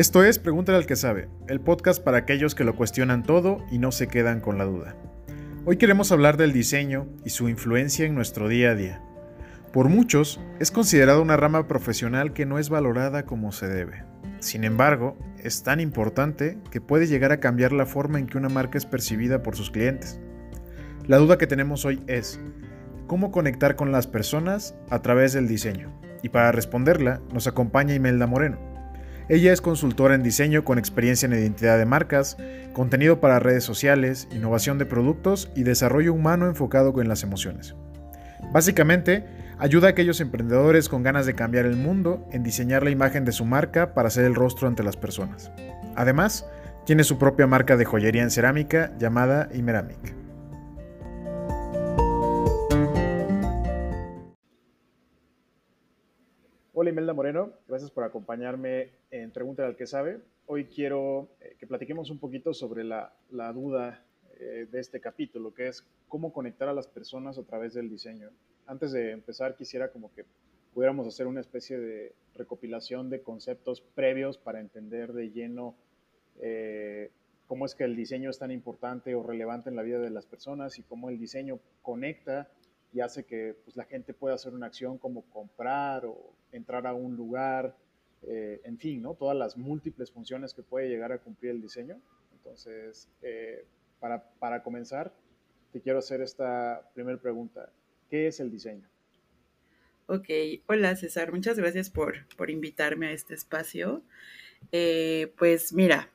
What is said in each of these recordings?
Esto es Pregúntale al que sabe, el podcast para aquellos que lo cuestionan todo y no se quedan con la duda. Hoy queremos hablar del diseño y su influencia en nuestro día a día. Por muchos, es considerado una rama profesional que no es valorada como se debe. Sin embargo, es tan importante que puede llegar a cambiar la forma en que una marca es percibida por sus clientes. La duda que tenemos hoy es, ¿cómo conectar con las personas a través del diseño? Y para responderla, nos acompaña Imelda Moreno. Ella es consultora en diseño con experiencia en identidad de marcas, contenido para redes sociales, innovación de productos y desarrollo humano enfocado en las emociones. Básicamente, ayuda a aquellos emprendedores con ganas de cambiar el mundo en diseñar la imagen de su marca para ser el rostro ante las personas. Además, tiene su propia marca de joyería en cerámica llamada Imeramic. Hola Imelda Moreno, gracias por acompañarme en Pregunta al que sabe. Hoy quiero eh, que platiquemos un poquito sobre la, duda eh, de este capítulo, que es cómo conectar a las personas a través del diseño. Antes de empezar, quisiera como que pudiéramos hacer una especie de recopilación de conceptos previos para entender de lleno eh, cómo es que el diseño es tan importante o relevante en la vida de las personas y cómo el diseño conecta y hace que pues, la gente pueda hacer una acción como comprar o entrar a un lugar, eh, en fin, ¿no? Todas las múltiples funciones que puede llegar a cumplir el diseño. Entonces, eh, para, para, comenzar, te quiero hacer esta primera pregunta. ¿Qué es el diseño? Ok, hola César, muchas gracias por, por invitarme a este espacio. Eh, pues mira,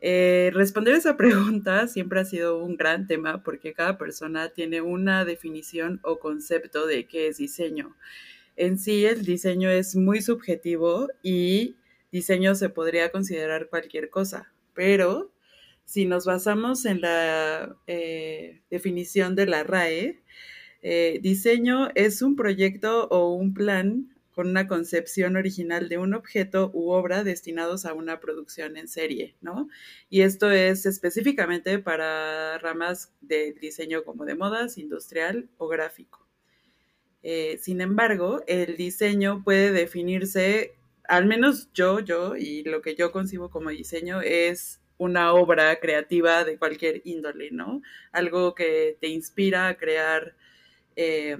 responder esa pregunta siempre ha sido un gran tema porque cada persona tiene una definición o concepto de qué es diseño en sí el diseño es muy subjetivo y diseño se podría considerar cualquier cosa, pero si nos basamos en la eh, definición de la RAE, eh, diseño es un proyecto o un plan con una concepción original de un objeto u obra destinados a una producción en serie, ¿no? Y esto es específicamente para ramas de diseño como de modas, industrial o gráfico. Eh, sin embargo, el diseño puede definirse, al menos yo, yo, y lo que yo concibo como diseño es una obra creativa de cualquier índole, ¿no? Algo que te inspira a crear, eh,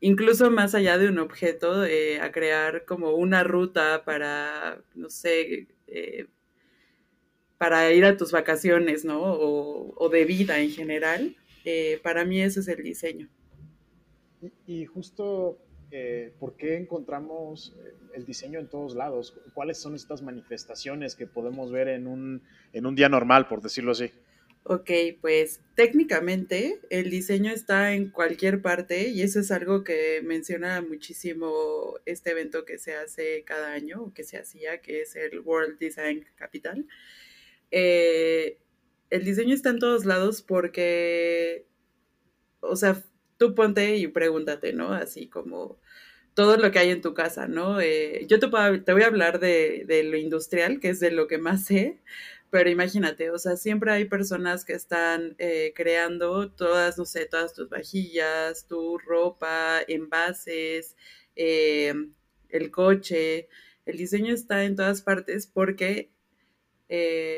incluso más allá de un objeto, eh, a crear como una ruta para, no sé, para ir a tus vacaciones, ¿no? O, de vida en general. para mí eso es el diseño. Y, justo, eh, ¿por qué encontramos eh, el diseño en todos lados? ¿Cuáles son estas manifestaciones que podemos ver en un, en un día normal, por decirlo así? Ok, pues técnicamente el diseño está en cualquier parte y eso es algo que menciona muchísimo este evento que se hace cada año, o que se hacía, que es el World Design Capital. Eh, el diseño está en todos lados porque, o sea, tú ponte y pregúntate, ¿no? Así como todo lo que hay en tu casa, ¿no? Eh, yo te, te, voy a hablar de, lo industrial, que es de lo que más sé, pero imagínate, o sea, siempre hay personas que están eh, creando todas, no sé, todas tus vajillas, tu ropa, envases, eh, el coche. El diseño está en todas partes porque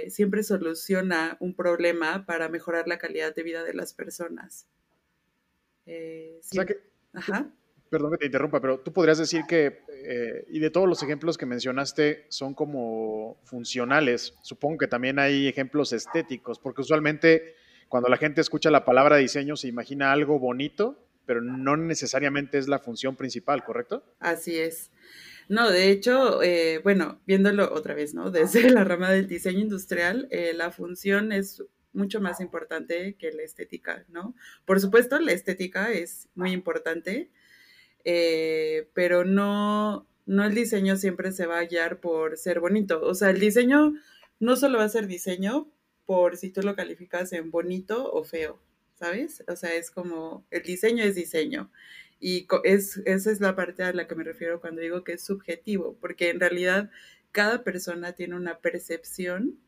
siempre soluciona un problema para mejorar la calidad de vida de las personas. Eh, perdón que te interrumpa, pero tú podrías decir que, eh, y de todos los ejemplos que mencionaste, son como funcionales. Supongo que también hay ejemplos estéticos, porque usualmente cuando la gente escucha la palabra diseño se imagina algo bonito, pero no necesariamente es la función principal, ¿correcto? Así es. No, de hecho, eh, bueno, viéndolo otra vez, ¿no? Desde la rama del diseño industrial, la función es mucho más importante que la estética, ¿no? Por supuesto, la estética es muy importante, eh, pero no, no el diseño siempre se va a guiar por ser bonito. O sea, el diseño no solo va a ser diseño por si tú lo calificas en bonito o feo, ¿sabes? O sea, es como, el diseño es diseño. Y es, esa es la parte a la que me refiero cuando digo que es subjetivo, porque en realidad cada persona tiene una percepción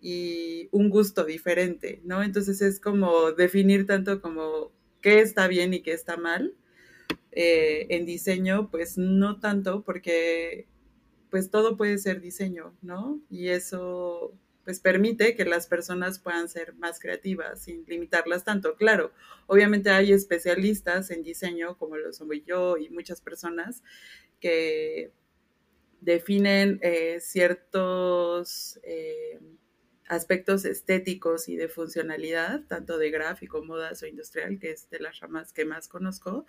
y un gusto diferente, ¿no? Entonces es como definir tanto como qué está bien y qué está mal. Eh, en diseño, pues no tanto, porque pues todo puede ser diseño, ¿no? Y eso pues permite que las personas puedan ser más creativas sin limitarlas tanto. Claro, obviamente hay especialistas en diseño como lo soy yo y muchas personas que definen eh, ciertos eh, aspectos estéticos y de funcionalidad, tanto de gráfico, modas o industrial, que es de las ramas que más conozco,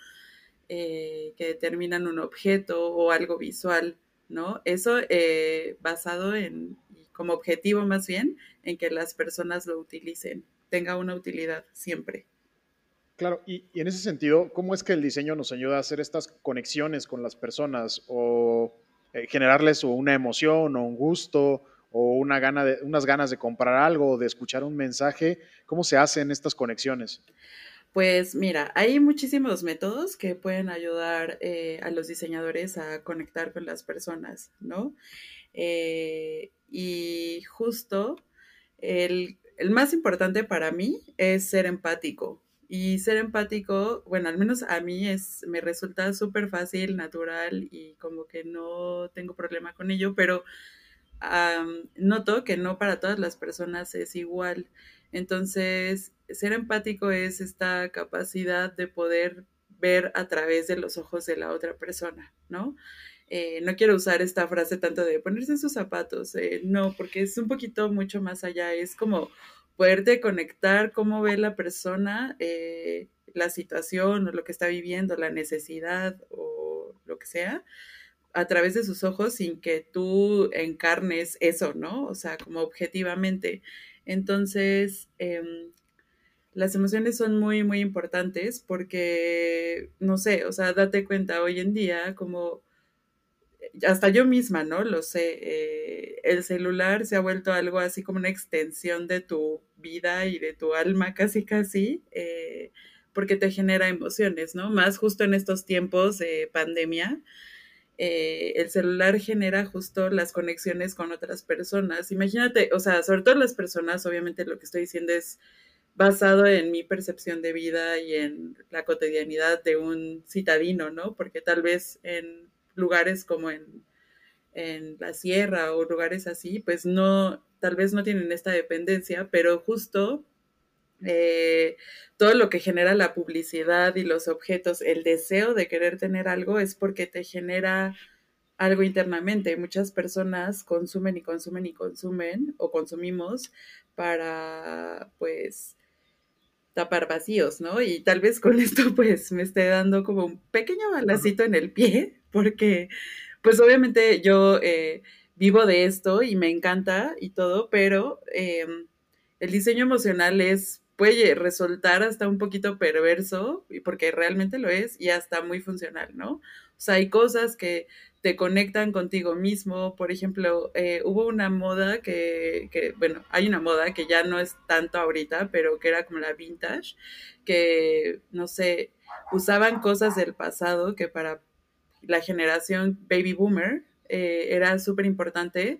eh, que determinan un objeto o algo visual, ¿no? Eso basado en, como objetivo más bien, en que las personas lo utilicen, tenga una utilidad siempre. Claro, y, y, en ese sentido, ¿cómo es que el diseño nos ayuda a hacer estas conexiones con las personas o eh, generarles una emoción o un gusto o una de, unas ganas de comprar algo o de escuchar un mensaje? ¿Cómo se hacen estas conexiones? Pues mira, hay muchísimos métodos que pueden ayudar eh, a los diseñadores a conectar con las personas, ¿no? Eh, y justo el, el más importante para mí es ser empático, y ser empático, bueno, al menos a mí es, me resulta súper fácil, natural y como que no tengo problema con ello, pero noto que no para todas las personas es igual. Entonces, ser empático es esta capacidad de poder ver a través de los ojos de la otra persona, ¿no? Eh, no quiero usar esta frase tanto de ponerse en sus zapatos, eh, no, porque es un poquito mucho más allá, es como poderte conectar cómo ve la persona eh, la situación o lo que está viviendo, la necesidad o lo que sea, a través de sus ojos sin que tú encarnes eso, ¿no? O sea, como objetivamente. Entonces, em, las emociones son muy, muy importantes porque, no sé, o sea, date cuenta hoy en día como hasta yo misma, ¿no? Lo sé, eh, el celular se ha vuelto algo así como una extensión de tu vida y de tu alma, casi, casi, eh, porque te genera emociones, ¿no? Más justo en estos tiempos de pandemia. Eh, el celular genera justo las conexiones con otras personas. Imagínate, o sea, sobre todo las personas, obviamente lo que estoy diciendo es basado en mi percepción de vida y en la cotidianidad de un citadino, ¿no? Porque tal vez en lugares como en, la sierra o lugares así, pues no, tal vez no tienen esta dependencia, pero justo eh, todo lo que genera la publicidad y los objetos, el deseo de querer tener algo es porque te genera algo internamente. Muchas personas consumen y consumen y consumen o consumimos para, pues, tapar vacíos, ¿no? Y tal vez con esto, pues, me esté dando como un pequeño balacito en el pie, porque pues obviamente yo eh, vivo de esto y me encanta y todo, pero em, el diseño emocional es puede resultar hasta un poquito perverso, porque realmente lo es, y hasta muy funcional, ¿no? O sea, hay cosas que te conectan contigo mismo. Por ejemplo, eh, hubo una moda que, que, bueno, hay una moda que ya no es tanto ahorita, pero que era como la vintage, que, no sé, usaban cosas del pasado que para la generación baby boomer eh, era súper importante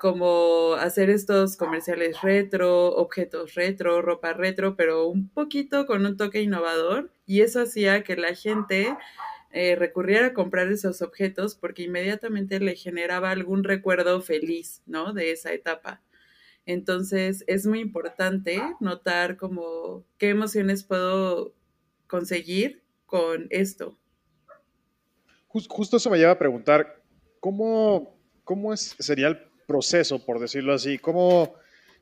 como hacer estos comerciales retro, objetos retro, ropa retro, pero un poquito con un toque innovador y eso hacía que la gente eh, recurriera a comprar esos objetos porque inmediatamente le generaba algún recuerdo feliz, ¿no? De esa etapa. Entonces es muy importante notar como qué emociones puedo conseguir con esto justo eso me lleva a preguntar, ¿cómo, cómo es, sería el proceso, por decirlo así? ¿Cómo,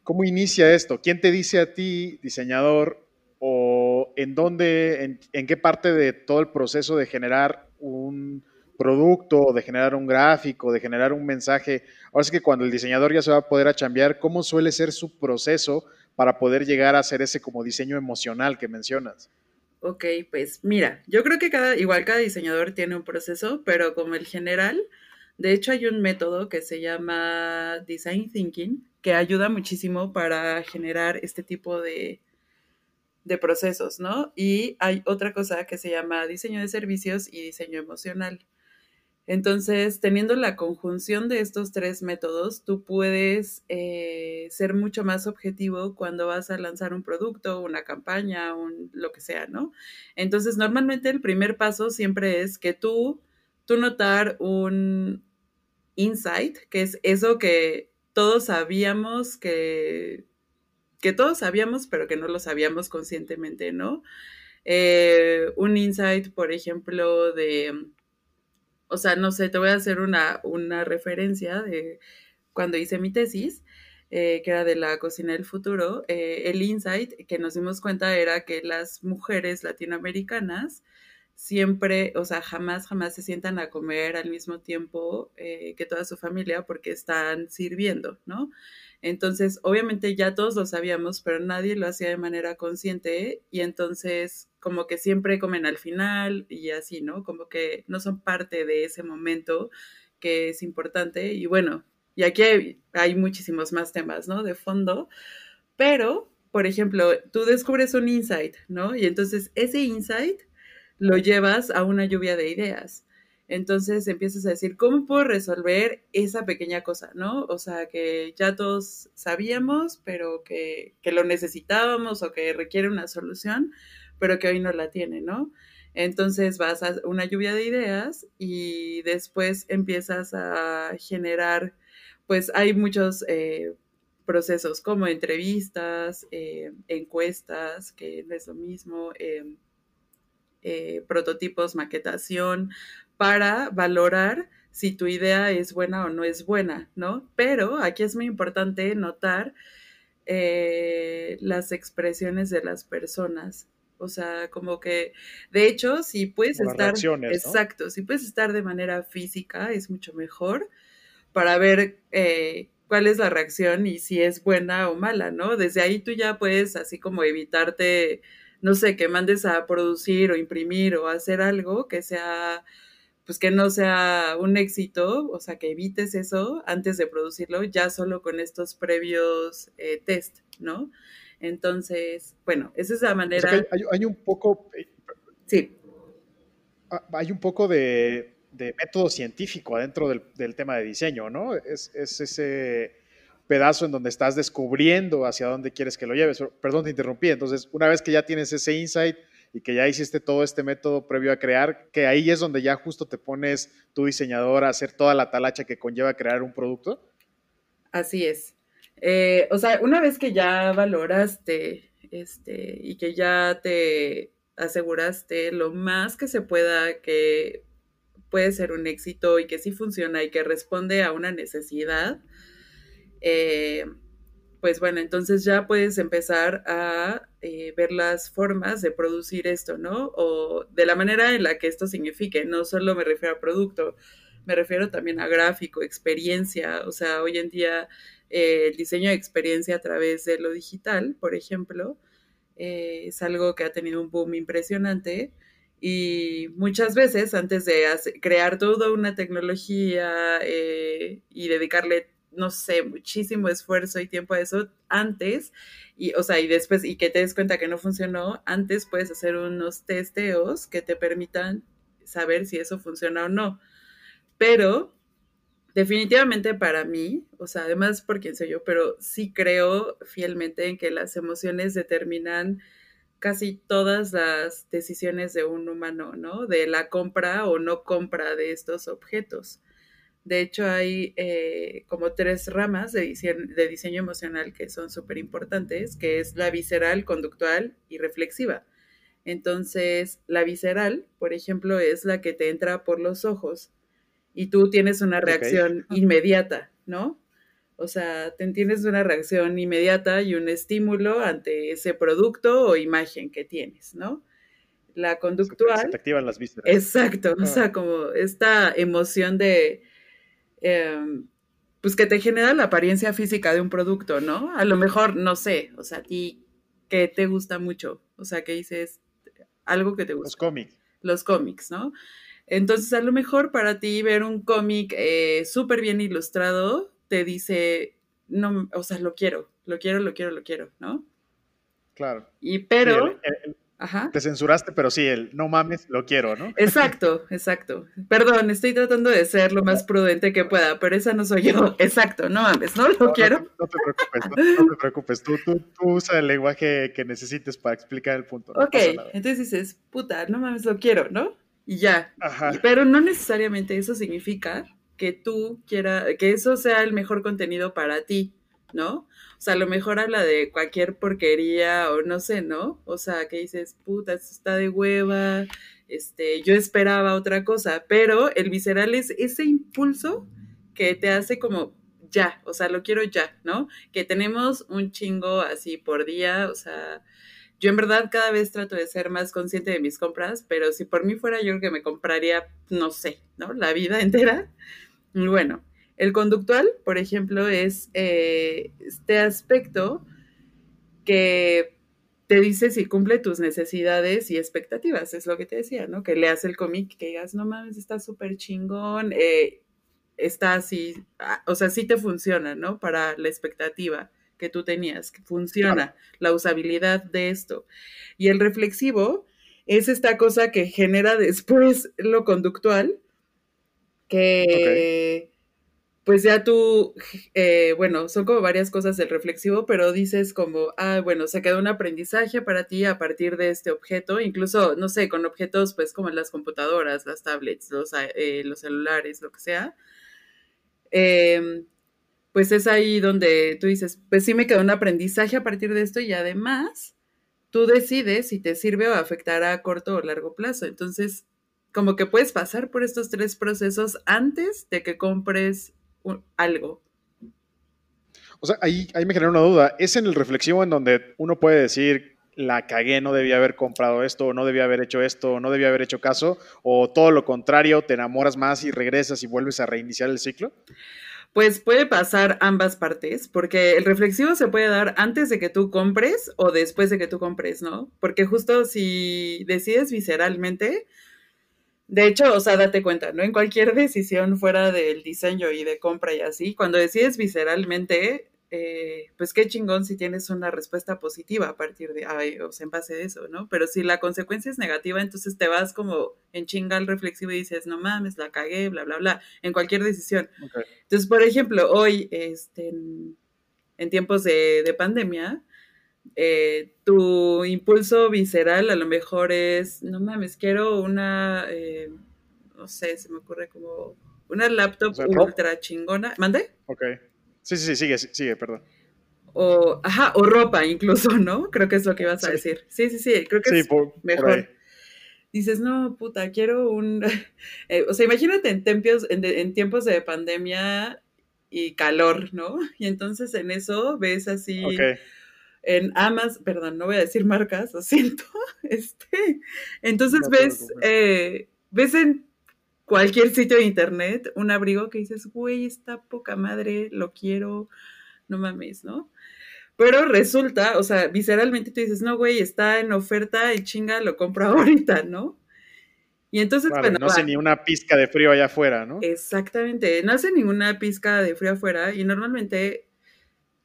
¿Cómo inicia esto? ¿Quién te dice a ti, diseñador, o en dónde, en, qué parte de todo el proceso de generar un producto, de generar un gráfico, de generar un mensaje? Ahora es que cuando el diseñador ya se va a poder a chambear, ¿cómo suele ser su proceso para poder llegar a hacer ese como diseño emocional que mencionas? Ok, pues mira, yo creo que cada, igual cada diseñador tiene un proceso, pero como el general, de hecho hay un método que se llama Design Thinking, que ayuda muchísimo para generar este tipo de, de procesos, ¿no? Y hay otra cosa que se llama diseño de servicios y diseño emocional. Entonces, teniendo la conjunción de estos tres métodos, tú puedes eh, ser mucho más objetivo cuando vas a lanzar un producto, una campaña, un, lo que sea, ¿no? Entonces, normalmente el primer paso siempre es que tú, tú notar un, insight, que es eso que todos sabíamos que, que todos sabíamos, pero que no lo sabíamos conscientemente, ¿no? Eh, un insight, por ejemplo, de, o sea, no sé, te voy a hacer una, una referencia de cuando hice mi tesis, eh, que era de la cocina del futuro, eh, el insight que nos dimos cuenta era que las mujeres latinoamericanas siempre, o sea, jamás, jamás se sientan a comer al mismo tiempo eh, que toda su familia porque están sirviendo, ¿no? Entonces, obviamente ya todos lo sabíamos, pero nadie lo hacía de manera consciente y entonces como que siempre comen al final y así, ¿no? Como que no son parte de ese momento que es importante y bueno, y aquí hay, hay muchísimos más temas, ¿no? De fondo, pero, por ejemplo, tú descubres un insight, ¿no? Y entonces ese insight lo llevas a una lluvia de ideas. Entonces empiezas a decir, ¿cómo puedo resolver esa pequeña cosa, no? O sea, que ya todos sabíamos, pero que, que, lo necesitábamos o que requiere una solución, pero que hoy no la tiene, ¿no? Entonces vas a una lluvia de ideas y después empiezas a generar, pues hay muchos eh, procesos como entrevistas, eh, encuestas, que no es lo mismo. Eh, eh, prototipos, maquetación, para valorar si tu idea es buena o no es buena, ¿no? Pero aquí es muy importante notar eh, las expresiones de las personas. O sea, como que, de hecho, si puedes estar, exacto, si puedes estar de manera física, es mucho mejor para ver eh, cuál es la reacción y si es buena o mala, ¿no? Desde ahí tú ya puedes así como evitarte no sé, que mandes a producir o imprimir o hacer algo que sea, pues que no sea un éxito, o sea, que evites eso antes de producirlo, ya solo con estos previos eh, test, ¿no? Entonces, bueno, esa es la manera. hay, un poco. Eh, sí. Ah, hay un poco de, método científico adentro del, tema de diseño, ¿no? Es, es ese pedazo en donde estás descubriendo hacia dónde quieres que lo lleves. Perdón, te interrumpí. Entonces, una vez que ya tienes ese insight y que ya hiciste todo este método previo a crear, que ahí es donde ya justo te pones tu diseñador a hacer toda la talacha que conlleva crear un producto. Así es. Eh, o sea, una vez que ya valoraste este, y que ya te aseguraste lo más que se pueda que puede ser un éxito y que sí funciona y que responde a una necesidad, eh, pues bueno, entonces ya puedes empezar a eh, ver las formas de producir esto, ¿no? O de la manera en la que esto signifique, no solo me refiero a producto, me refiero también a gráfico, experiencia, o sea, hoy en día eh, el diseño de experiencia a través de lo digital, por ejemplo, es algo que ha tenido un boom impresionante y muchas veces antes de crear toda una tecnología y dedicarle no sé, muchísimo esfuerzo y tiempo a eso antes, y, o sea, y después, y que te des cuenta que no funcionó, antes puedes hacer unos testeos que te permitan saber si eso funciona o no. Pero definitivamente para mí, o sea, además por quién soy yo, pero sí creo fielmente en que las emociones determinan casi todas las decisiones de un humano, ¿no? De la compra o no compra de estos objetos. De hecho, hay eh, como tres ramas de diseño, de diseño emocional que son súper importantes, que es la visceral, conductual y reflexiva. Entonces, la visceral, por ejemplo, es la que te entra por los ojos y tú tienes una reacción inmediata, ¿no? O sea, te tienes una reacción inmediata y un estímulo ante ese producto o imagen que tienes, ¿no? La conductual. Se te activan las vísceras. Exacto, o sea, como esta emoción de, Em, pues que te genera la apariencia física de un producto, ¿no? A lo mejor, no sé, o sea, a ti, ¿qué te gusta mucho? O sea, que dices algo que te gusta. Los cómics. Los cómics, ¿no? Entonces, a lo mejor para ti ver un cómic eh, súper bien ilustrado te dice, no, o sea, lo quiero, lo quiero, lo quiero, lo quiero, ¿no? Claro. Y pero... Te censuraste, pero sí, el no mames, lo quiero, ¿no? Exacto, exacto. Perdón, estoy tratando de ser lo más prudente que pueda, pero esa no soy yo. Exacto, no mames, no lo quiero. No, te preocupes, no, te preocupes. Tú, tú, usa el lenguaje que necesites para explicar el punto. ok, entonces dices, puta, no mames, lo quiero, ¿no? Y ya. Ajá. Pero no necesariamente eso significa que tú quieras, que eso sea el mejor contenido para ti, ¿no? O sea, a lo mejor habla de cualquier porquería o no sé, ¿no? O sea, que dices, puta, esto está de hueva, este, yo esperaba otra cosa, pero el visceral es ese impulso que te hace como ya, o sea, lo quiero ya, ¿no? Que tenemos un chingo así por día, o sea, yo en verdad cada vez trato de ser más consciente de mis compras, pero si por mí fuera yo que me compraría, no sé, ¿no? La vida entera. Bueno, el conductual, por ejemplo, es eh, este aspecto que te dice si cumple tus necesidades y expectativas, es lo que te decía, ¿no? Que leas el cómic, que digas, no mames, está súper chingón, eh, está así, ah, o sea, sí te funciona, ¿no? Para la expectativa que tú tenías, que funciona la usabilidad de esto. Y el reflexivo es esta cosa que genera después lo conductual, que pues ya tú, eh, bueno, son como varias cosas del reflexivo, pero dices como, ah, bueno, se quedó un aprendizaje para ti a partir de este objeto, incluso, no sé, con objetos pues como las computadoras, las tablets, los, eh, celulares, lo que sea. Em, pues es ahí donde tú dices, pues sí me quedó un aprendizaje a partir de esto y además tú decides si te sirve o afectará a corto o largo plazo. Entonces, como que puedes pasar por estos tres procesos antes de que compres algo. O sea, ahí, ahí me genera una duda. ¿Es en el reflexivo en donde uno puede decir, la cagué, no debía haber comprado esto, no debía haber hecho esto, no debía haber hecho caso? ¿O todo lo contrario, te enamoras más y regresas y vuelves a reiniciar el ciclo? Pues puede pasar ambas partes, porque el reflexivo se puede dar antes de que tú compres o después de que tú compres, ¿no? Porque justo si decides visceralmente, de hecho, o sea, date cuenta, ¿no? En cualquier decisión fuera del diseño y de compra y así, cuando decides visceralmente, eh, pues qué chingón si tienes una respuesta positiva a partir de, ay, o sea, en base de eso, ¿no? Pero si la consecuencia es negativa, entonces te vas como en chinga al reflexivo y dices, no mames, la cagué, bla, bla, bla, en cualquier decisión. Entonces, por ejemplo, hoy, este, en, tiempos de, de pandemia, eh, tu impulso visceral a lo mejor es, no mames, quiero una, eh, no sé, se me ocurre como una laptop ultra chingona. ¿Mande? Ok. Sí, sí, sí, sigue, sigue, perdón. O, ajá, o ropa incluso, ¿no? Creo que es lo que ibas a decir. Sí, sí, sí, creo que es mejor. Dices, no, puta, quiero un... Eh, o sea, imagínate en, tiempos, en tiempos de pandemia y calor, ¿no? Y entonces en eso ves así en Amazon, perdón, no voy a decir marcas, lo siento, este, entonces ves, eh, ves en cualquier sitio de internet un abrigo que dices, güey, está poca madre, lo quiero, no mames, ¿no? Pero resulta, o sea, visceralmente tú dices, no, güey, está en oferta y chinga, lo compro ahorita, ¿no? Y entonces, bueno, no hace ni una pizca de frío allá afuera, ¿no? Exactamente, no hace ninguna pizca de frío afuera y normalmente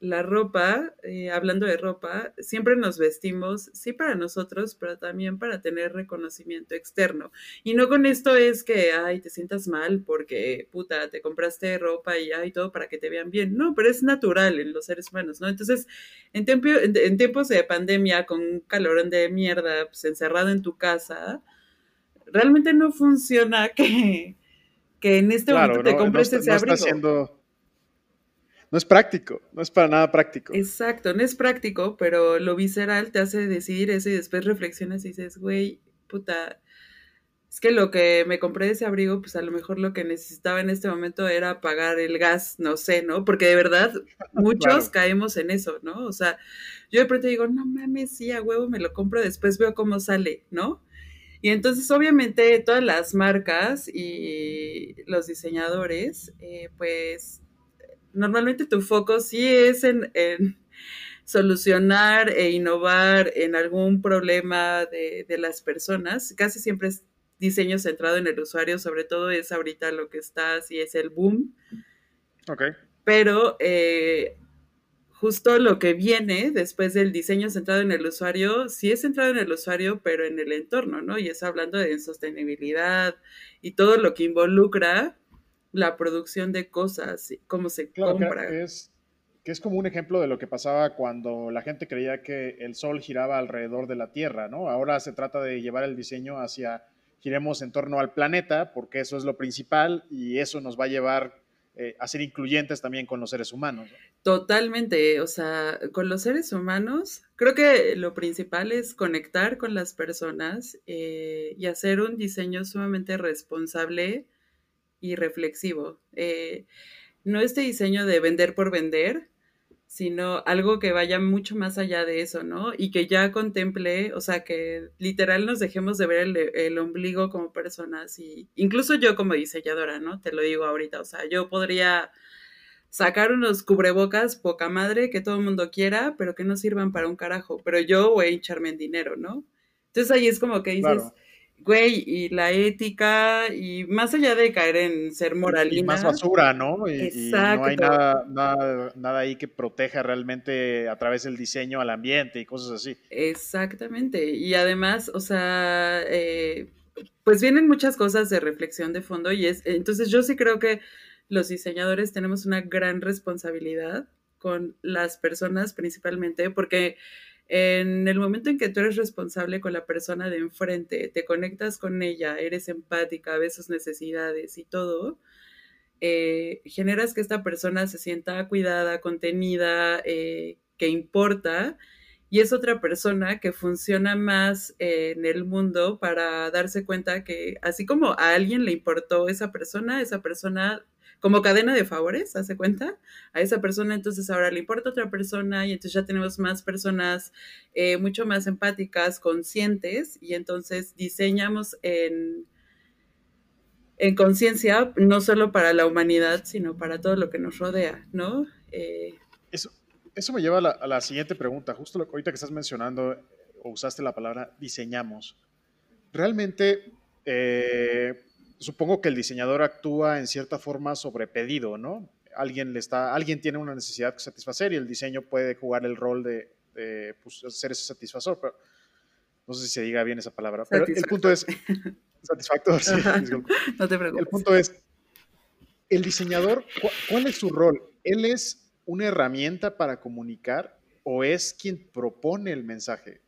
la ropa, eh, hablando de ropa, siempre nos vestimos, sí para nosotros, pero también para tener reconocimiento externo. Y no con esto es que, ay, te sientas mal porque, puta, te compraste ropa y hay todo para que te vean bien. No, pero es natural en los seres humanos, ¿no? Entonces, en, en, tiempos de pandemia, con un calorón de mierda, pues encerrado en tu casa, realmente no funciona que, que en este momento te compres ese abrigo no es práctico, no es para nada práctico. Exacto, no es práctico, pero lo visceral te hace decidir eso y después reflexionas y dices, güey, puta, es que lo que me compré de ese abrigo, pues a lo mejor lo que necesitaba en este momento era pagar el gas, no sé, ¿no? Porque de verdad muchos caemos en eso, ¿no? O sea, yo de pronto digo, no mames, sí, a huevo me lo compro, después veo cómo sale, ¿no? Y entonces, obviamente, todas las marcas y los diseñadores, eh, pues normalmente tu foco sí es en, solucionar e innovar en algún problema de, las personas. Casi siempre es diseño centrado en el usuario, sobre todo es ahorita lo que está, así es el boom. Ok. Pero eh, justo lo que viene después del diseño centrado en el usuario, sí es centrado en el usuario, pero en el entorno, ¿no? Y es hablando de sostenibilidad y todo lo que involucra la producción de cosas, cómo se compra. Que es, que es como un ejemplo de lo que pasaba cuando la gente creía que el Sol giraba alrededor de la Tierra, ¿no? Ahora se trata de llevar el diseño hacia giremos en torno al planeta, porque eso es lo principal y eso nos va a llevar eh, a ser incluyentes también con los seres humanos. Totalmente, o sea, con los seres humanos, creo que lo principal es conectar con las personas eh, y hacer un diseño sumamente responsable y reflexivo. Eh, no este diseño de vender por vender, sino algo que vaya mucho más allá de eso, ¿no? Y que ya contemple, o sea, que literal nos dejemos de ver el, ombligo como personas y incluso yo como diseñadora, ¿no? Te lo digo ahorita, o sea, yo podría sacar unos cubrebocas poca madre que todo el mundo quiera, pero que no sirvan para un carajo, pero yo voy a hincharme en dinero, ¿no? Entonces ahí es como que dices, güey, y la ética, y más allá de caer en ser moralina. Y más basura, ¿no? Y, no hay nada, nada, ahí que proteja realmente a través del diseño al ambiente y cosas así. Exactamente. Y además, o sea, eh, pues vienen muchas cosas de reflexión de fondo y es, entonces yo sí creo que los diseñadores tenemos una gran responsabilidad con las personas principalmente, porque en el momento en que tú eres responsable con la persona de enfrente, te conectas con ella, eres empática, ves sus necesidades y todo, eh, generas que esta persona se sienta cuidada, contenida, eh, que importa, y es otra persona que funciona más en el mundo para darse cuenta que así como a alguien le importó esa persona, esa persona como cadena de favores, hace cuenta, a esa persona, entonces ahora le importa a otra persona y entonces ya tenemos más personas eh, mucho más empáticas, conscientes y entonces diseñamos en, en conciencia, no solo para la humanidad, sino para todo lo que nos rodea, ¿no? Eh, eso, eso me lleva a la, siguiente pregunta, justo lo, ahorita que estás mencionando o usaste la palabra diseñamos. Realmente... Eh, supongo que el diseñador actúa en cierta forma sobre pedido, ¿no? Alguien, le está, alguien tiene una necesidad que satisfacer y el diseño puede jugar el rol de, pues, ser ese satisfactor, pero no sé si se diga bien esa palabra, pero el punto es, satisfactor, sí, no te preocupes. El punto es, el diseñador, ¿cuál es su rol? ¿Él es una herramienta para comunicar o es quien propone el mensaje?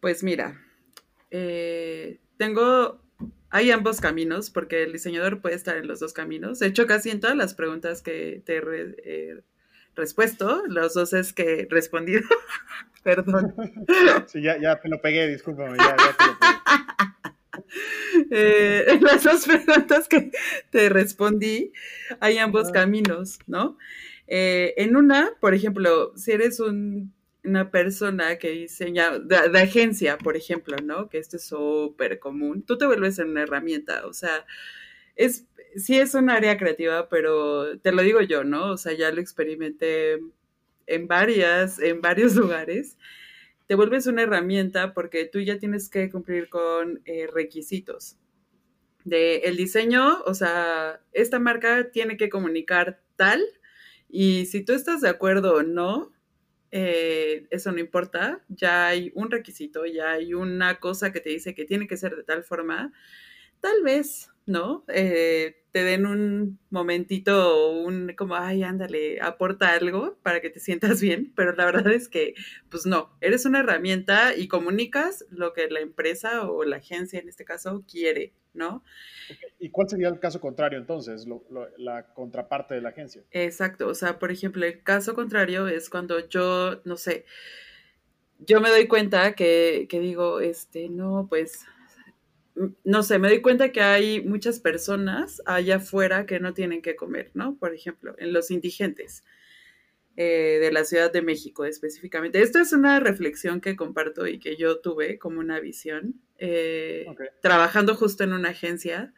Pues mira, eh, tengo hay ambos caminos, porque el diseñador puede estar en los dos caminos. De hecho, casi en todas las preguntas que te he eh, respuesto, los dos es que he respondido. Perdón. Sí, ya, ya te lo pegué, discúlpame, ya, ya te lo pegué. Eh, las dos preguntas que te respondí, hay ambos caminos, ¿no? Eh, en una, por ejemplo, si eres un una persona que diseña, de, agencia, por ejemplo, ¿no? Que esto es súper común, tú te vuelves en una herramienta, o sea, es, sí es un área creativa, pero te lo digo yo, ¿no? O sea, ya lo experimenté en varias, en varios lugares. Te vuelves una herramienta porque tú ya tienes que cumplir con eh, requisitos. De el diseño, o sea, esta marca tiene que comunicar tal, y si tú estás de acuerdo o no, eh, eso no importa, ya hay un requisito, ya hay una cosa que te dice que tiene que ser de tal forma, tal vez, ¿no? Eh, te den un momentito, un como, ay, ándale, aporta algo para que te sientas bien, pero la verdad es que, pues no, eres una herramienta y comunicas lo que la empresa o la agencia en este caso quiere, ¿no? ¿Y cuál sería el caso contrario entonces, la contraparte de la agencia? Exacto, o sea, por ejemplo, el caso contrario es cuando yo, no sé, yo me doy cuenta que, que digo, este, no, pues, no sé, me doy cuenta que hay muchas personas allá afuera que no tienen que comer, ¿no? Por ejemplo, en los indigentes. Eh, de la Ciudad de México específicamente. Esta es una reflexión que comparto y que yo tuve como una visión, eh, trabajando justo en una agencia.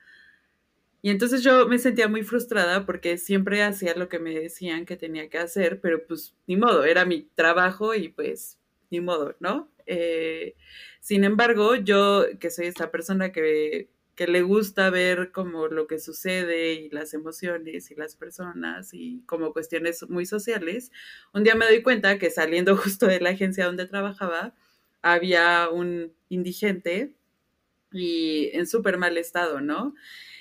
Y entonces yo me sentía muy frustrada porque siempre hacía lo que me decían que tenía que hacer, pero pues ni modo, era mi trabajo y pues ni modo, ¿no? Eh, sin embargo, yo que soy esta persona que que le gusta ver como lo que sucede y las emociones y las personas y como cuestiones muy sociales, un día me doy cuenta que saliendo justo de la agencia donde trabajaba, había un indigente y en súper mal estado, ¿no?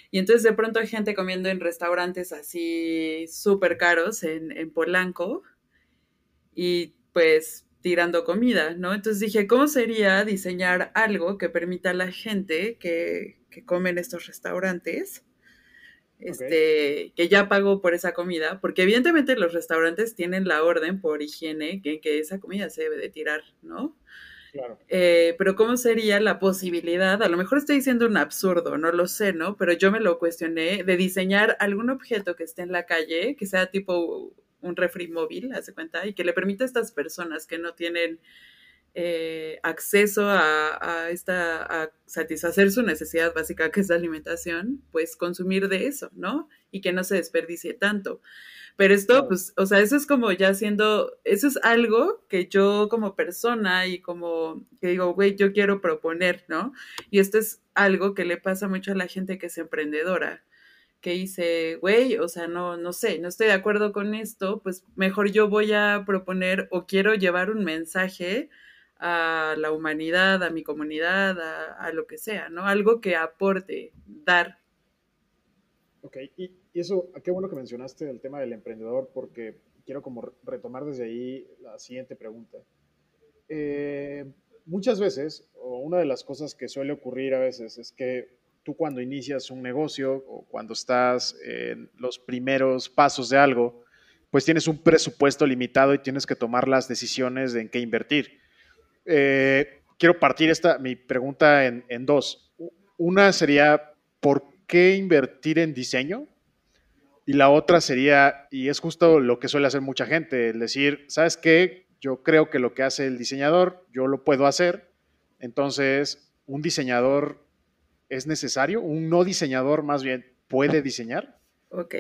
Y entonces de pronto hay gente comiendo en restaurantes así súper caros en, en Polanco y pues tirando comida, ¿no? Entonces dije, ¿cómo sería diseñar algo que permita a la gente que, que come en estos restaurantes? Este, que ya pagó por esa comida, porque evidentemente los restaurantes tienen la orden por higiene que, que esa comida se debe de tirar, ¿no? Claro. Eh, pero ¿cómo sería la posibilidad? A lo mejor estoy diciendo un absurdo, no lo sé, ¿no? Pero yo me lo cuestioné de diseñar algún objeto que esté en la calle, que sea tipo un refri móvil, hace cuenta, y que le permita a estas personas que no tienen eh, acceso a, esta, a satisfacer su necesidad básica que es la alimentación, pues consumir de eso, ¿no? Y que no se desperdicie tanto. Pero esto, pues, o sea, eso es como ya siendo, eso es algo que yo como persona y como que digo, güey, yo quiero proponer, ¿no? Y esto es algo que le pasa mucho a la gente que es emprendedora que dice, güey, o sea, no, no sé, no estoy de acuerdo con esto, pues mejor yo voy a proponer o quiero llevar un mensaje a la humanidad, a mi comunidad, a, lo que sea, ¿no? Algo que aporte, dar. Ok, y, eso, qué bueno que mencionaste el tema del emprendedor, porque quiero como retomar desde ahí la siguiente pregunta. Eh, muchas veces, o una de las cosas que suele ocurrir a veces es que tú cuando inicias un negocio o cuando estás en los primeros pasos de algo, pues tienes un presupuesto limitado y tienes que tomar las decisiones de en qué invertir. Eh, quiero partir esta, mi pregunta en, en, dos. Una sería, ¿por qué invertir en diseño? Y la otra sería, y es justo lo que suele hacer mucha gente, el decir, ¿sabes qué? Yo creo que lo que hace el diseñador, yo lo puedo hacer. Entonces, un diseñador es necesario? ¿Un no diseñador más bien puede diseñar? Ok.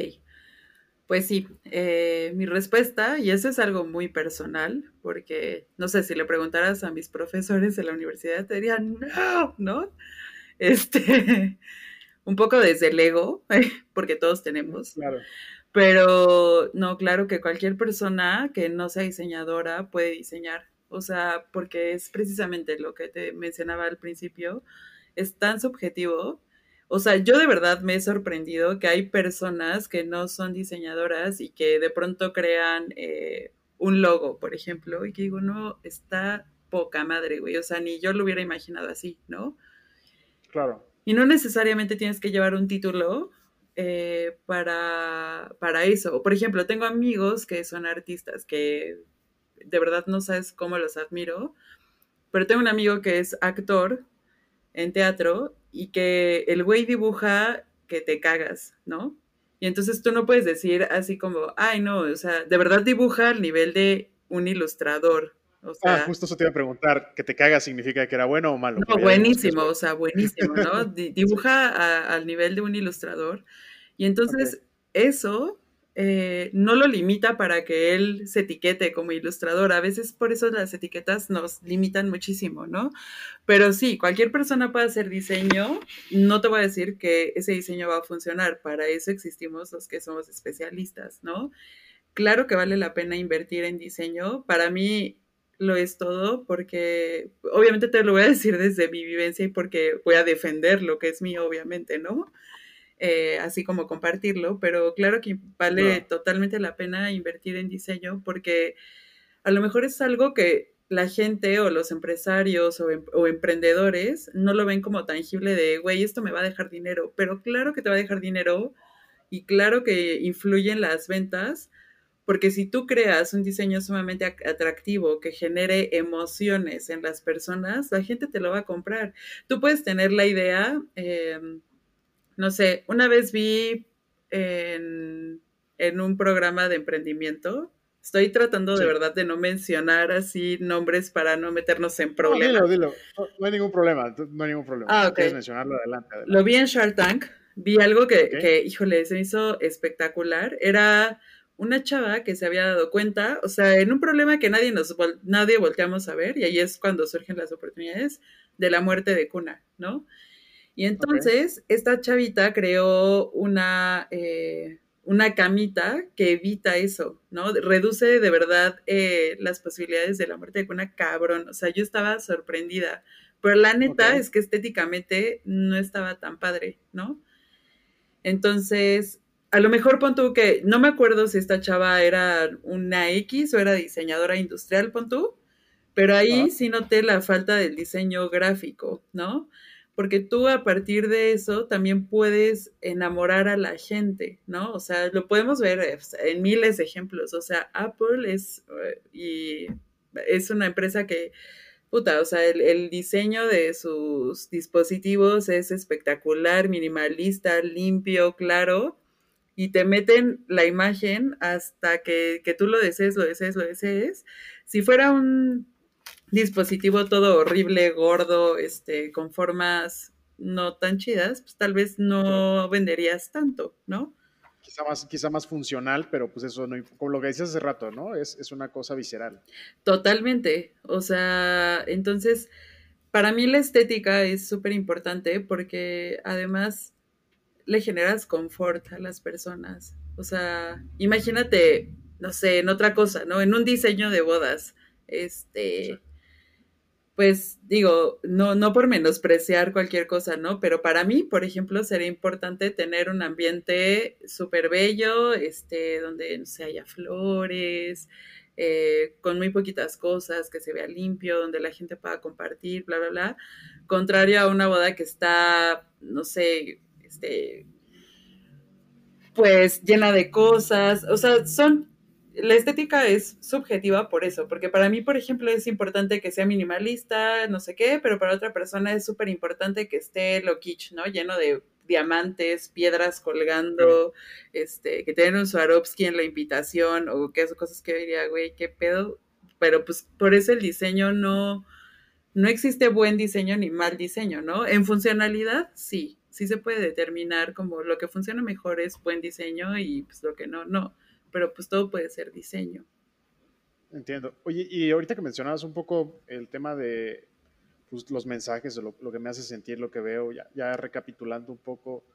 Pues sí, eh, mi respuesta, y eso es algo muy personal, porque no sé, si le preguntaras a mis profesores de la universidad, te dirían, no, ¿no? Este, un poco desde el ego, porque todos tenemos. Claro. Pero no, claro que cualquier persona que no sea diseñadora puede diseñar. O sea, porque es precisamente lo que te mencionaba al principio es tan subjetivo. O sea, yo de verdad me he sorprendido que hay personas que no son diseñadoras y que de pronto crean eh, un logo, por ejemplo, y que digo, no, está poca madre, güey. O sea, ni yo lo hubiera imaginado así, ¿no? Claro. Y no necesariamente tienes que llevar un título eh, para, para eso. Por ejemplo, tengo amigos que son artistas que de verdad no sabes cómo los admiro, pero tengo un amigo que es actor en teatro y que el güey dibuja que te cagas, ¿no? Y entonces tú no puedes decir así como, ay, no, o sea, de verdad dibuja al nivel de un ilustrador. O ah, justo eso te iba a preguntar, que te cagas significa que era bueno o malo. No, buenísimo, o sea, buenísimo, ¿no? dibuja al nivel de un ilustrador. Y entonces eso eh, no lo limita para que él se etiquete como ilustrador. A veces por eso las etiquetas nos limitan muchísimo, ¿no? Pero sí, cualquier persona puede hacer diseño. No te voy a decir que ese diseño va a funcionar. Para eso existimos los que somos especialistas, ¿no? Claro que vale la pena invertir en diseño. Para mí lo es todo porque obviamente te lo voy a decir desde mi vivencia y porque voy a defender lo que es mío, obviamente, ¿no? Eh, así como compartirlo, pero claro que vale totalmente la pena invertir en diseño porque a lo mejor es algo que la gente o los empresarios o, em, emprendedores no lo ven como tangible de, güey, esto me va a dejar dinero, pero claro que te va a dejar dinero y claro que influye en las ventas, porque si tú creas un diseño sumamente atractivo que genere emociones en las personas, la gente te lo va a comprar. Tú puedes tener la idea, em, no sé, una vez vi en, un programa de emprendimiento, estoy tratando de verdad de no mencionar así nombres para no meternos en problemas. No, dilo, dilo, no, hay ningún problema, no hay ningún problema. Ah, ok. Quieres mencionarlo adelante, Lo vi en Shark Tank, vi algo que, que, híjole, se me hizo espectacular. Era una chava que se había dado cuenta, o sea, en un problema que nadie nos nadie volteamos a ver, y ahí es cuando surgen las oportunidades de la muerte de cuna, ¿no? Y entonces esta chavita creó una, eh, una camita que evita eso, ¿no? Reduce de verdad eh, las posibilidades de la muerte de una cabrón. O sea, yo estaba sorprendida. Pero la neta es que estéticamente no estaba tan padre, ¿no? Entonces, a lo mejor pon tú que, no me acuerdo si esta chava era una X o era diseñadora industrial, pon tú, Pero ahí sí noté la falta del diseño gráfico, ¿no? Porque tú a partir de eso también puedes enamorar a la gente, ¿no? O sea, lo podemos ver eh, en miles de ejemplos. O sea, Apple es, eh, y es una empresa que, puta, o sea, el, el diseño de sus dispositivos es espectacular, minimalista, limpio, claro y te meten la imagen hasta que, que, tú lo desees, lo desees, lo desees. Si fuera un dispositivo todo horrible, gordo, este, con formas no tan chidas, pues tal vez no venderías tanto, ¿no? Quizá más, quizá más funcional, pero pues eso no, como lo que dices hace rato, ¿no? Es, es una cosa visceral. Totalmente. O sea, entonces, para mí la estética es súper importante porque además le generas confort a las personas. O sea, imagínate, no sé, en otra cosa, ¿no? En un diseño de bodas. Este, pues digo, no, no por menospreciar cualquier cosa, ¿no? Pero para mí, por ejemplo, sería importante tener un ambiente súper bello, este, donde no se haya flores, eh, con muy poquitas cosas, que se vea limpio, donde la gente pueda compartir, bla, bla, bla. Contrario a una boda que está, no sé, este, pues llena de cosas, o sea, son la estética es subjetiva por eso, porque para mí, por ejemplo, es importante que sea minimalista, no sé qué, pero para otra persona es súper importante que esté lo kitsch, ¿no? Lleno de diamantes, piedras colgando, este, que tengan un Swarovski en la invitación, o que esas cosas que diría, güey, qué pedo. Pero pues por eso el diseño no, no existe buen diseño ni mal diseño, ¿no? En funcionalidad, sí, sí se puede determinar como lo que funciona mejor es buen diseño y pues lo que no, no pero pues todo puede ser diseño. Entiendo. Oye, y ahorita que mencionabas un poco el tema de pues, los mensajes, lo, lo, que me hace sentir, lo que veo, ya, ya recapitulando un poco,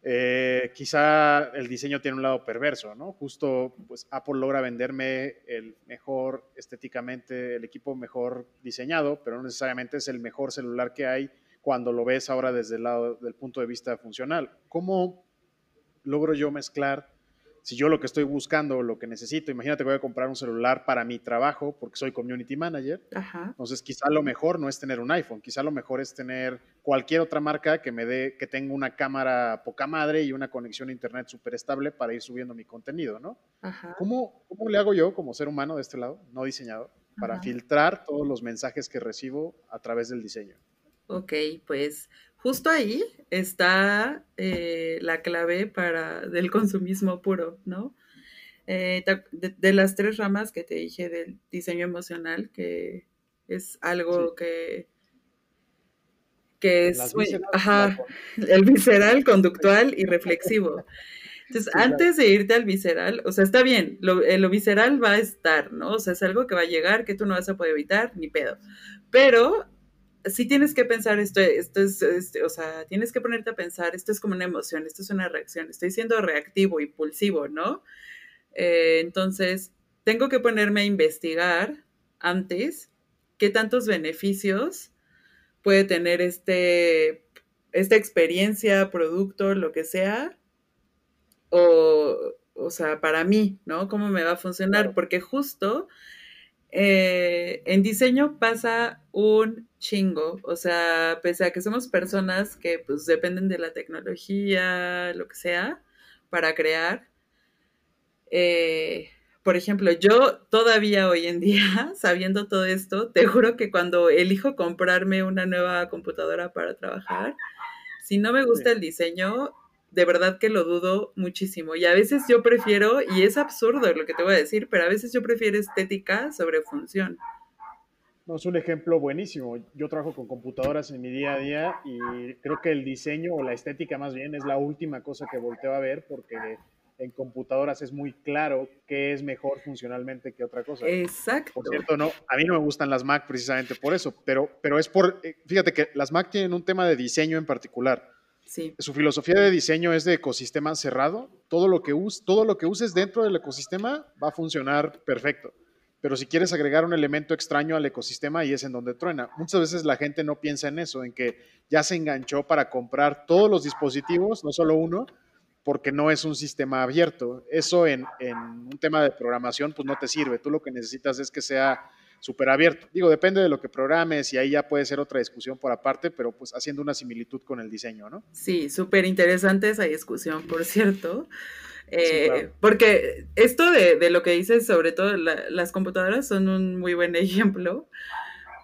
eh, quizá el diseño tiene un lado perverso, ¿no? Justo, pues Apple logra venderme el mejor estéticamente, el equipo mejor diseñado, pero no necesariamente es el mejor celular que hay cuando lo ves ahora desde el lado del punto de vista funcional. ¿Cómo logro yo mezclar si yo lo que estoy buscando, lo que necesito, imagínate que voy a comprar un celular para mi trabajo porque soy community manager, entonces quizá lo mejor no es tener un iPhone, quizá lo mejor es tener cualquier otra marca que me dé, que tenga una cámara poca madre y una conexión a internet súper estable para ir subiendo mi contenido, ¿no? ¿Cómo, ¿Cómo, le hago yo como ser humano de este lado, no diseñador, para filtrar todos los mensajes que recibo a través del diseño? Ok, pues justo ahí está eh, la clave para del consumismo puro, ¿no? Eh, de, las tres ramas que te dije del diseño emocional, que es algo que, que es el visceral, conductual y reflexivo. Entonces, antes de irte al visceral, o sea, está bien, lo, eh, lo, visceral va a estar, ¿no? O sea, es algo que va a llegar, que tú no vas a poder evitar, ni pedo. Pero sí tienes que pensar esto, esto es, este, o sea, tienes que ponerte a pensar, esto es como una emoción, esto es una reacción, estoy siendo reactivo, impulsivo, ¿no? Eh, entonces, tengo que ponerme a investigar antes qué tantos beneficios puede tener este, esta experiencia, producto, lo que sea, o, o sea, para mí, ¿no? ¿Cómo me va a funcionar? Porque justo eh, en diseño pasa un chingo, o sea, pese a que somos personas que pues dependen de la tecnología, lo que sea, para crear. Eh, por ejemplo, yo todavía hoy en día, sabiendo todo esto, te juro que cuando elijo comprarme una nueva computadora para trabajar, si no me gusta el diseño, de verdad que lo dudo muchísimo. Y a veces yo prefiero, y es absurdo lo que te voy a decir, pero a veces yo prefiero estética sobre función. No, es un ejemplo buenísimo. Yo trabajo con computadoras en mi día a día y creo que el diseño o la estética más bien es la última cosa que volteo a ver porque en computadoras es muy claro qué es mejor funcionalmente que otra cosa. Exacto. Por cierto, no, a mí no me gustan las Mac precisamente por eso, pero, pero es por, eh, fíjate que las Mac tienen un tema de diseño en particular. Su filosofía de diseño es de ecosistema cerrado. Todo lo, que todo lo que uses dentro del ecosistema va a funcionar perfecto. Pero si quieres agregar un elemento extraño al ecosistema, ahí es en donde truena. Muchas veces la gente no piensa en eso, en que ya se enganchó para comprar todos los dispositivos, no solo uno, porque no es un sistema abierto. Eso en, un tema de programación, pues no te sirve. Tú lo que necesitas es que sea súper abierto. Digo, depende de lo que programes y ahí ya puede ser otra discusión por aparte, pero pues haciendo una similitud con el diseño, ¿no? Sí, súper interesante esa discusión, por cierto. Eh, porque esto de, lo que dices, sobre todo las computadoras, son un muy buen ejemplo,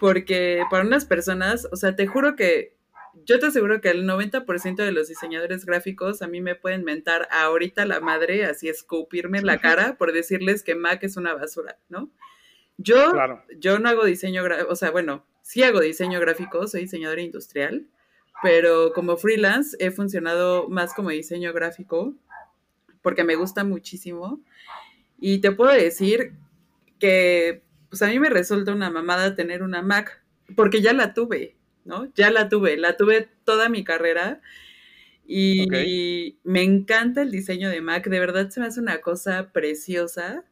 porque para unas personas, o sea, te juro que yo te aseguro que el 90% de los diseñadores gráficos a mí me pueden mentar ahorita la madre, así escupirme la cara por decirles que Mac es una basura, ¿no? Yo, yo no hago diseño gráfico, o sea, bueno, sí hago diseño gráfico, soy diseñadora industrial, pero como freelance he funcionado más como diseño gráfico porque me gusta muchísimo. Y te puedo decir que pues a mí me resulta una mamada tener una Mac, porque ya la tuve, ¿no? Ya la tuve, la tuve toda mi carrera. Y, me encanta el diseño de Mac, de verdad se me hace una cosa preciosa.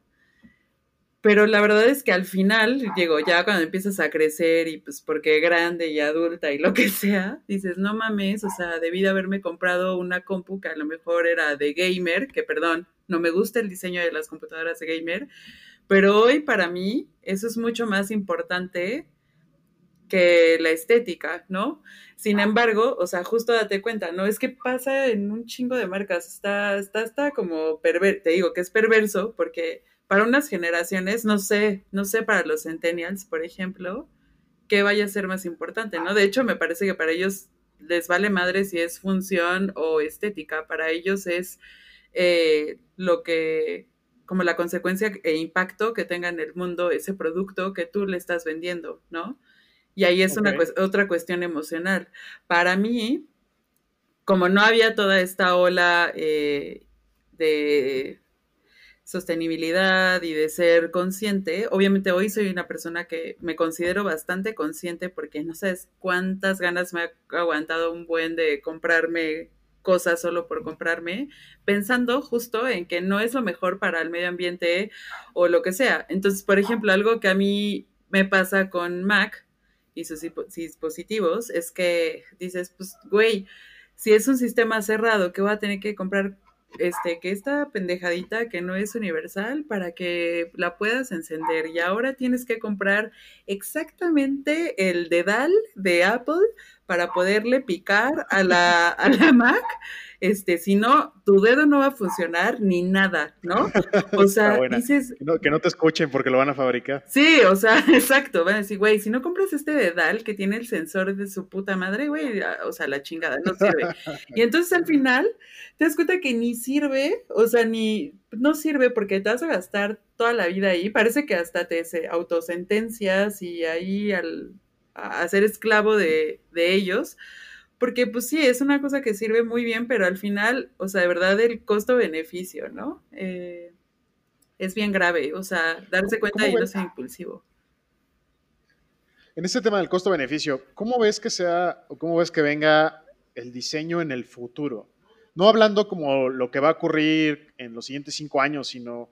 Pero la verdad es que al final, digo, ya cuando empiezas a crecer y pues porque grande y adulta y lo que sea, dices, no mames, o sea, debí de haberme comprado una compu que a lo mejor era de gamer, que perdón, no me gusta el diseño de las computadoras de gamer, pero hoy para mí eso es mucho más importante que la estética, ¿no? Sin embargo, o sea, justo date cuenta, ¿no? Es que pasa en un chingo de marcas, está, está, está como perverso, te digo que es perverso porque para unas generaciones, no sé, no sé para los centennials, por ejemplo, qué vaya a ser más importante, ¿no? De hecho, me parece que para ellos les vale madre si es función o estética, para ellos es eh, lo que como la consecuencia e impacto que tenga en el mundo ese producto que tú le estás vendiendo, ¿no? Y ahí es una otra cuestión emocional. Para mí, como no había toda esta ola eh, de sostenibilidad y de ser consciente, obviamente hoy soy una persona que me considero bastante consciente porque no sabes cuántas ganas me ha aguantado un buen de comprarme cosas solo por comprarme, pensando justo en que no es lo mejor para el medio ambiente o lo que sea. Entonces, por ejemplo, algo que a mí me pasa con Mac y sus dispositivos es que dices, pues, güey, si es un sistema cerrado, que voy a tener que comprar este, que esta pendejadita que no es universal para que la puedas encender. Y ahora tienes que comprar exactamente el dedal de Apple para poderle picar a la, a la Mac este, si no, tu dedo no va a funcionar ni nada, ¿no? O sea, dices... Que no, te escuchen porque lo van a fabricar. Sí, o sea, exacto, van a decir, güey, si no compras este dedal que tiene el sensor de su puta madre, güey, o sea, la chingada, no sirve. Y entonces al final te das cuenta que ni sirve, o sea, ni, no sirve porque te vas a gastar toda la vida ahí, parece que hasta te autosentencias y ahí al a ser esclavo de, de ellos, porque pues sí, es una cosa que sirve muy bien, pero al final, o sea, de verdad el costo-beneficio, ¿no? Eh, es bien grave, o sea, darse cuenta y no ser impulsivo. En este tema del costo-beneficio, ¿cómo ves que sea o cómo ves que venga el diseño en el futuro? No hablando como lo que va a ocurrir en los siguientes cinco años, sino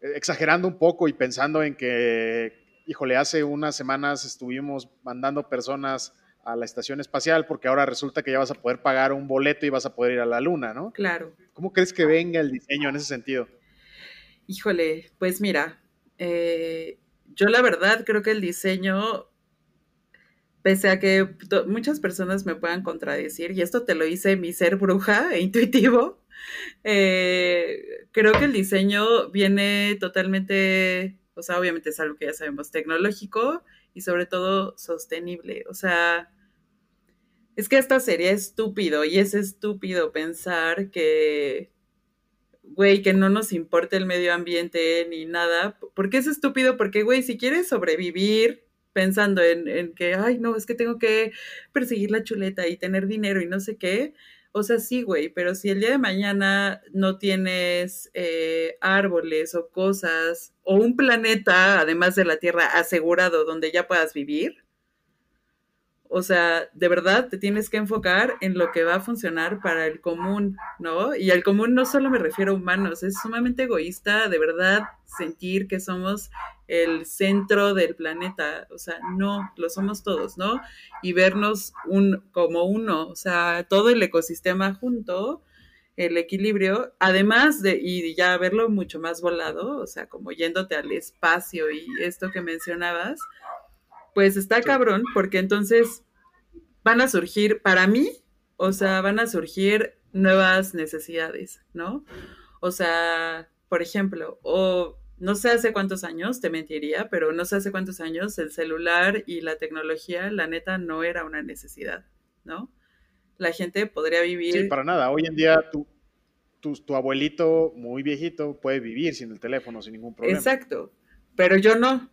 exagerando un poco y pensando en que, híjole, hace unas semanas estuvimos mandando personas a la estación espacial porque ahora resulta que ya vas a poder pagar un boleto y vas a poder ir a la luna, ¿no? Claro. ¿Cómo crees que venga el diseño en ese sentido? Híjole, pues mira, eh, yo la verdad creo que el diseño, pese a que muchas personas me puedan contradecir, y esto te lo hice mi ser bruja e intuitivo, eh, creo que el diseño viene totalmente, o sea, obviamente es algo que ya sabemos, tecnológico y sobre todo sostenible. O sea, es que hasta sería estúpido y es estúpido pensar que, güey, que no nos importe el medio ambiente ni nada. ¿Por qué es estúpido? Porque, güey, si quieres sobrevivir pensando en, en, que, ay, no, es que tengo que perseguir la chuleta y tener dinero y no sé qué. O sea, sí, güey, pero si el día de mañana no tienes eh, árboles o cosas o un planeta, además de la Tierra, asegurado donde ya puedas vivir, o sea, de verdad te tienes que enfocar en lo que va a funcionar para el común, ¿no? Y al común no solo me refiero a humanos, es sumamente egoísta de verdad sentir que somos el centro del planeta, o sea, no, lo somos todos, ¿no? Y vernos un, como uno, o sea, todo el ecosistema junto el equilibrio, además de, y ya verlo mucho más volado, o sea, como yéndote al espacio y esto que mencionabas, pues está cabrón, porque entonces van a surgir, para mí, o sea, van a surgir nuevas necesidades, ¿no? O sea, por ejemplo, o no sé hace cuántos años, te mentiría, pero no sé hace cuántos años el celular y la tecnología, la neta, no era una necesidad, ¿no? La gente podría vivir... Sí, para nada. Hoy en día tu, tu, tu abuelito muy viejito puede vivir sin el teléfono, sin ningún problema. Exacto, pero yo no,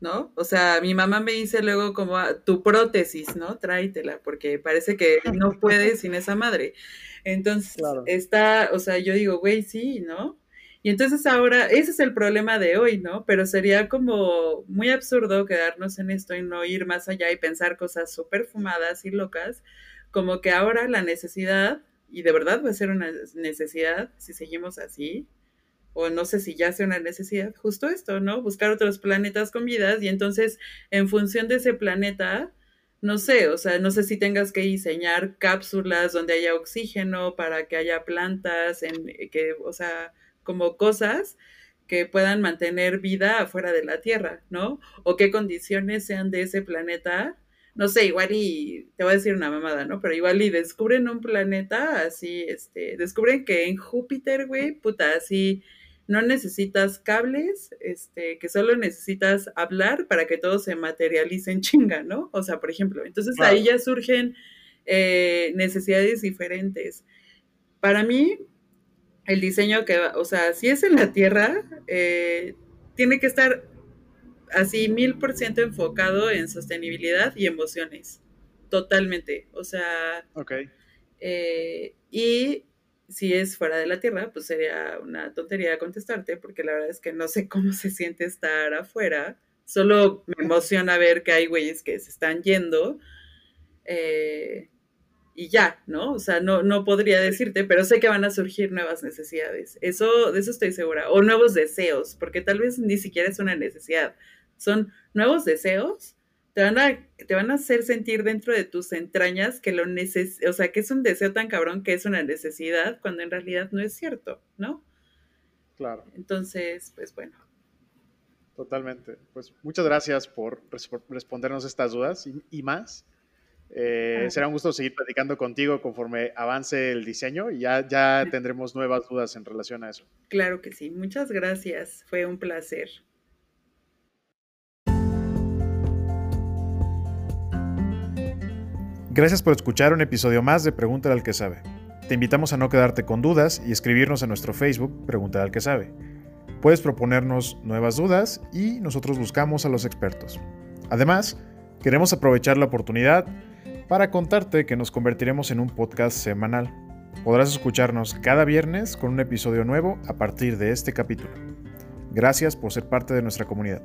¿no? O sea, mi mamá me dice luego como ah, tu prótesis, ¿no? Tráetela, porque parece que no puede sin esa madre. Entonces, está, o sea, yo digo, güey, sí, ¿no? Y entonces ahora, ese es el problema de hoy, ¿no? Pero sería como muy absurdo quedarnos en esto y no ir más allá y pensar cosas súper fumadas y locas, como que ahora la necesidad, y de verdad va a ser una necesidad si seguimos así, o no sé si ya sea una necesidad, justo esto, ¿no? Buscar otros planetas con vidas y entonces en función de ese planeta, no sé, o sea, no sé si tengas que diseñar cápsulas donde haya oxígeno para que haya plantas, en que, o sea, como cosas que puedan mantener vida afuera de la Tierra, ¿no? O qué condiciones sean de ese planeta. No sé, igual y te voy a decir una mamada, ¿no? Pero igual y descubren un planeta así, este, descubren que en Júpiter, güey, puta, así no necesitas cables, este, que solo necesitas hablar para que todo se materialice en chinga, ¿no? O sea, por ejemplo, entonces ahí ya surgen eh, necesidades diferentes. Para mí, el diseño que, o sea, si es en la Tierra, eh, tiene que estar así mil por ciento enfocado en sostenibilidad y emociones. Totalmente. O sea. Ok. Eh, y si es fuera de la Tierra, pues sería una tontería contestarte, porque la verdad es que no sé cómo se siente estar afuera. Solo me emociona ver que hay güeyes que se están yendo. Eh, y ya, ¿no? O sea, no, no podría decirte, pero sé que van a surgir nuevas necesidades. Eso, de eso estoy segura. O nuevos deseos, porque tal vez ni siquiera es una necesidad. Son nuevos deseos, te van a, te van a hacer sentir dentro de tus entrañas que lo neces o sea, que es un deseo tan cabrón que es una necesidad, cuando en realidad no es cierto, ¿no? Claro. Entonces, pues bueno. Totalmente. Pues muchas gracias por respondernos estas dudas y más. Eh, será un gusto seguir platicando contigo conforme avance el diseño y ya, ya tendremos nuevas dudas en relación a eso. Claro que sí, muchas gracias, fue un placer. Gracias por escuchar un episodio más de Pregúntale al que sabe. Te invitamos a no quedarte con dudas y escribirnos en nuestro Facebook Pregúntale al que sabe. Puedes proponernos nuevas dudas y nosotros buscamos a los expertos. Además, queremos aprovechar la oportunidad para contarte que nos convertiremos en un podcast semanal. Podrás escucharnos cada viernes con un episodio nuevo a partir de este capítulo. Gracias por ser parte de nuestra comunidad.